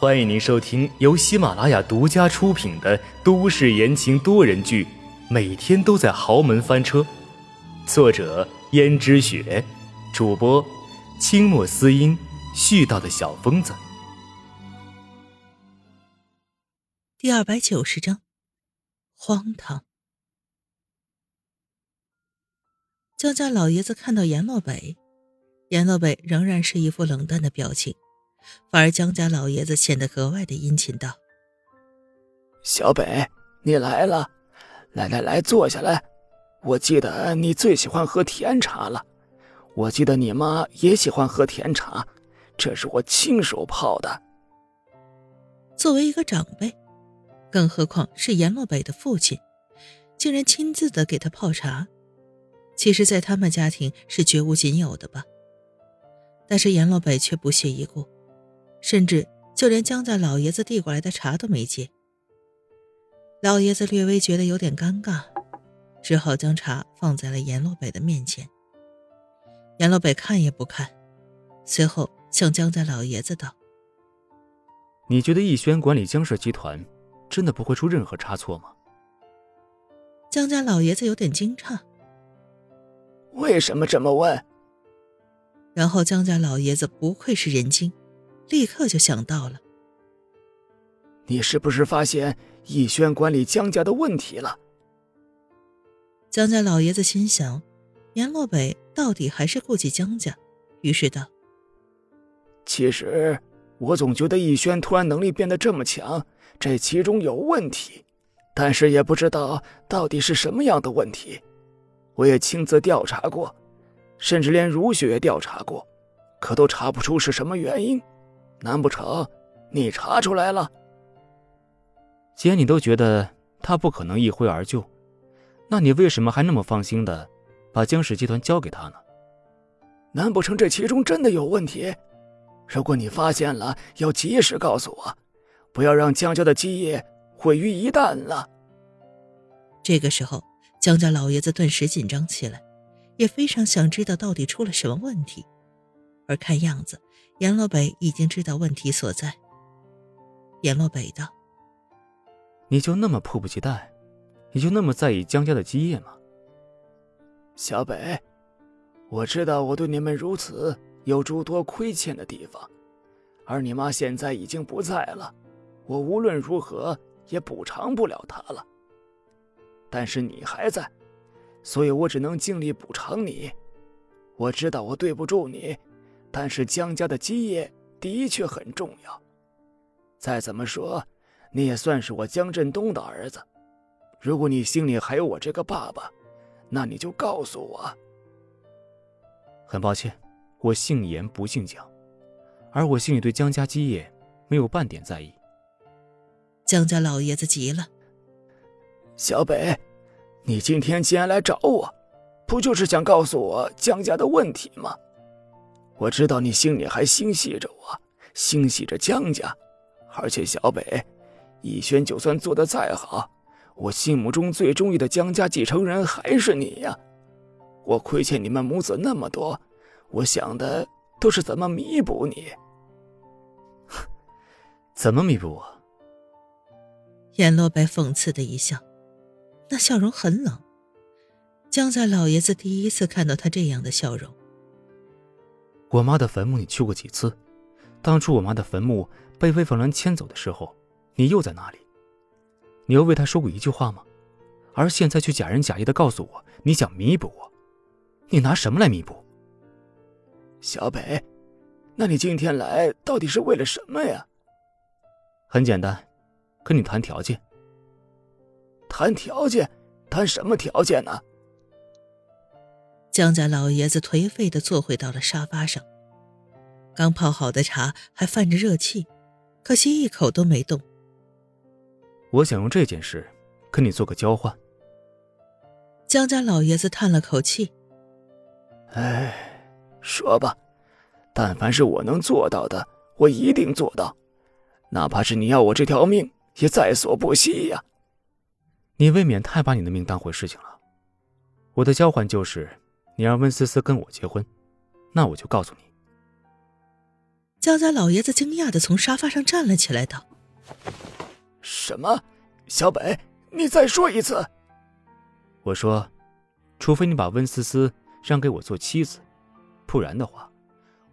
欢迎您收听由喜马拉雅独家出品的都市言情多人剧《每天都在豪门翻车》，作者：胭脂雪，主播：清墨思音，絮叨的小疯子。第二百九十章，荒唐。江家老爷子看到阎洛北，阎洛北仍然是一副冷淡的表情，反而江家老爷子显得格外的殷勤道：“小北，你来了，来来来，坐下来。我记得你最喜欢喝甜茶了，我记得你妈也喜欢喝甜茶，这是我亲手泡的。作为一个长辈，更何况是阎洛北的父亲，竟然亲自的给他泡茶。”其实，在他们家庭是绝无仅有的吧。但是阎洛北却不屑一顾，甚至就连江家老爷子递过来的茶都没接。老爷子略微觉得有点尴尬，只好将茶放在了阎洛北的面前。阎洛北看也不看，随后向江家老爷子道：“你觉得逸轩管理江氏集团，真的不会出任何差错吗？”江家老爷子有点惊诧。为什么这么问？然后江家老爷子不愧是人精，立刻就想到了。你是不是发现逸轩管理江家的问题了？江家老爷子心想，阎洛北到底还是顾忌江家，于是道：“其实我总觉得逸轩突然能力变得这么强，这其中有问题，但是也不知道到底是什么样的问题。”我也亲自调查过，甚至连如雪也调查过，可都查不出是什么原因。难不成你查出来了？既然你都觉得他不可能一挥而就，那你为什么还那么放心的把江氏集团交给他呢？难不成这其中真的有问题？如果你发现了，要及时告诉我，不要让江家的基业毁于一旦了。这个时候。江家老爷子顿时紧张起来，也非常想知道到底出了什么问题。而看样子，阎洛北已经知道问题所在。阎洛北道：“你就那么迫不及待，你就那么在意江家的基业吗？”小北，我知道我对你们如此有诸多亏欠的地方，而你妈现在已经不在了，我无论如何也补偿不了她了。但是你还在，所以我只能尽力补偿你。我知道我对不住你，但是江家的基业的确很重要。再怎么说，你也算是我江振东的儿子。如果你心里还有我这个爸爸，那你就告诉我。很抱歉，我姓严不姓江，而我心里对江家基业没有半点在意。江家老爷子急了。小北，你今天既然来找我，不就是想告诉我江家的问题吗？我知道你心里还心系着我，心系着江家，而且小北，逸轩就算做的再好，我心目中最中意的江家继承人还是你呀。我亏欠你们母子那么多，我想的都是怎么弥补你。怎么弥补我？颜洛白讽刺的一笑。那笑容很冷，江家老爷子第一次看到他这样的笑容。我妈的坟墓你去过几次？当初我妈的坟墓被魏凤兰迁走的时候，你又在哪里？你又为她说过一句话吗？而现在却假仁假义的告诉我你想弥补我，你拿什么来弥补？小北，那你今天来到底是为了什么呀？很简单，跟你谈条件。谈条件，谈什么条件呢？江家老爷子颓废的坐回到了沙发上，刚泡好的茶还泛着热气，可惜一口都没动。我想用这件事跟你做个交换。江家老爷子叹了口气：“哎，说吧，但凡是我能做到的，我一定做到，哪怕是你要我这条命，也在所不惜呀。”你未免太把你的命当回事情了。我的交换就是，你让温思思跟我结婚，那我就告诉你，江家老爷子惊讶的从沙发上站了起来，道：“什么？小北，你再说一次。”我说：“除非你把温思思让给我做妻子，不然的话，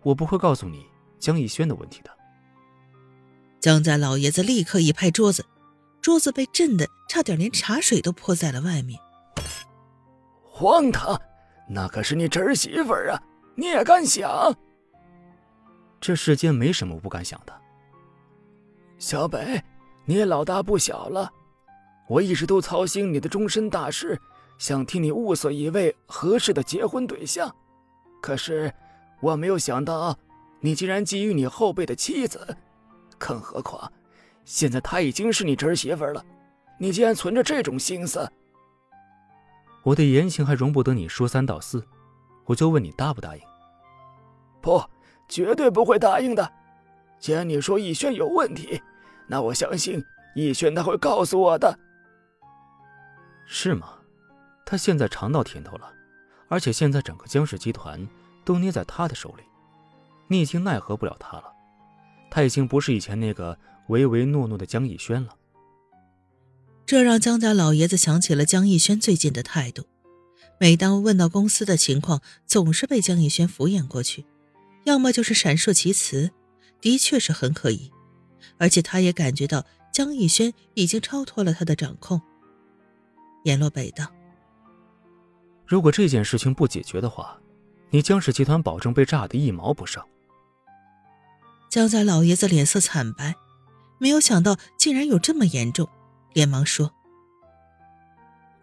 我不会告诉你江逸轩的问题的。”江家老爷子立刻一拍桌子，桌子被震得差点连茶水都泼在了外面。荒唐！那可是你侄儿媳妇儿啊，你也敢想？这世间没什么不敢想的。小北，你也老大不小了，我一直都操心你的终身大事，想替你物色一位合适的结婚对象。可是我没有想到，你竟然觊觎你后辈的妻子，更何况现在她已经是你侄儿媳妇了，你竟然存着这种心思。我的言行还容不得你说三道四，我就问你答不答应？不。绝对不会答应的。既然你说逸轩有问题，那我相信逸轩他会告诉我的。是吗？他现在尝到甜头了，而且现在整个江氏集团都捏在他的手里，你已经奈何不了他了。他已经不是以前那个唯唯诺诺的江逸轩了。这让江家老爷子想起了江逸轩最近的态度，每当问到公司的情况，总是被江逸轩敷衍过去。要么就是闪烁其词，的确是很可疑，而且他也感觉到江逸轩已经超脱了他的掌控。阎洛北道：“如果这件事情不解决的话，你江氏集团保证被炸得一毛不剩。”江家老爷子脸色惨白，没有想到竟然有这么严重，连忙说：“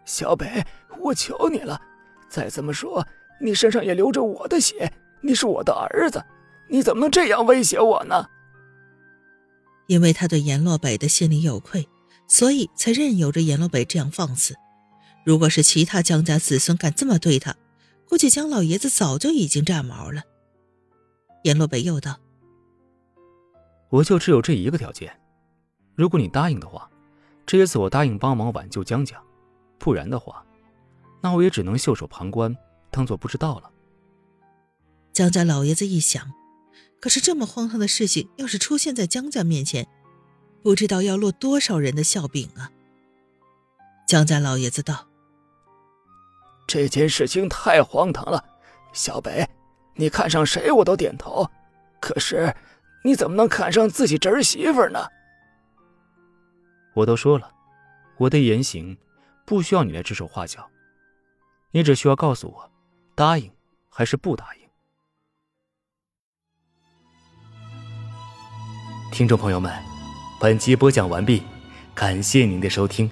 小北，我求你了，再怎么说，你身上也流着我的血。”你是我的儿子，你怎么能这样威胁我呢？因为他对阎洛北的心里有愧，所以才任由着阎洛北这样放肆。如果是其他江家子孙敢这么对他，估计江老爷子早就已经炸毛了。阎洛北又道：“我就只有这一个条件，如果你答应的话，这一次我答应帮忙挽救江家；不然的话，那我也只能袖手旁观，当做不知道了。”江家老爷子一想，可是这么荒唐的事情，要是出现在江家面前，不知道要落多少人的笑柄啊！江家老爷子道：“这件事情太荒唐了，小北，你看上谁我都点头，可是你怎么能看上自己侄儿媳妇呢？”我都说了，我的言行不需要你来指手画脚，你只需要告诉我，答应还是不答应。听众朋友们，本集播讲完毕，感谢您的收听。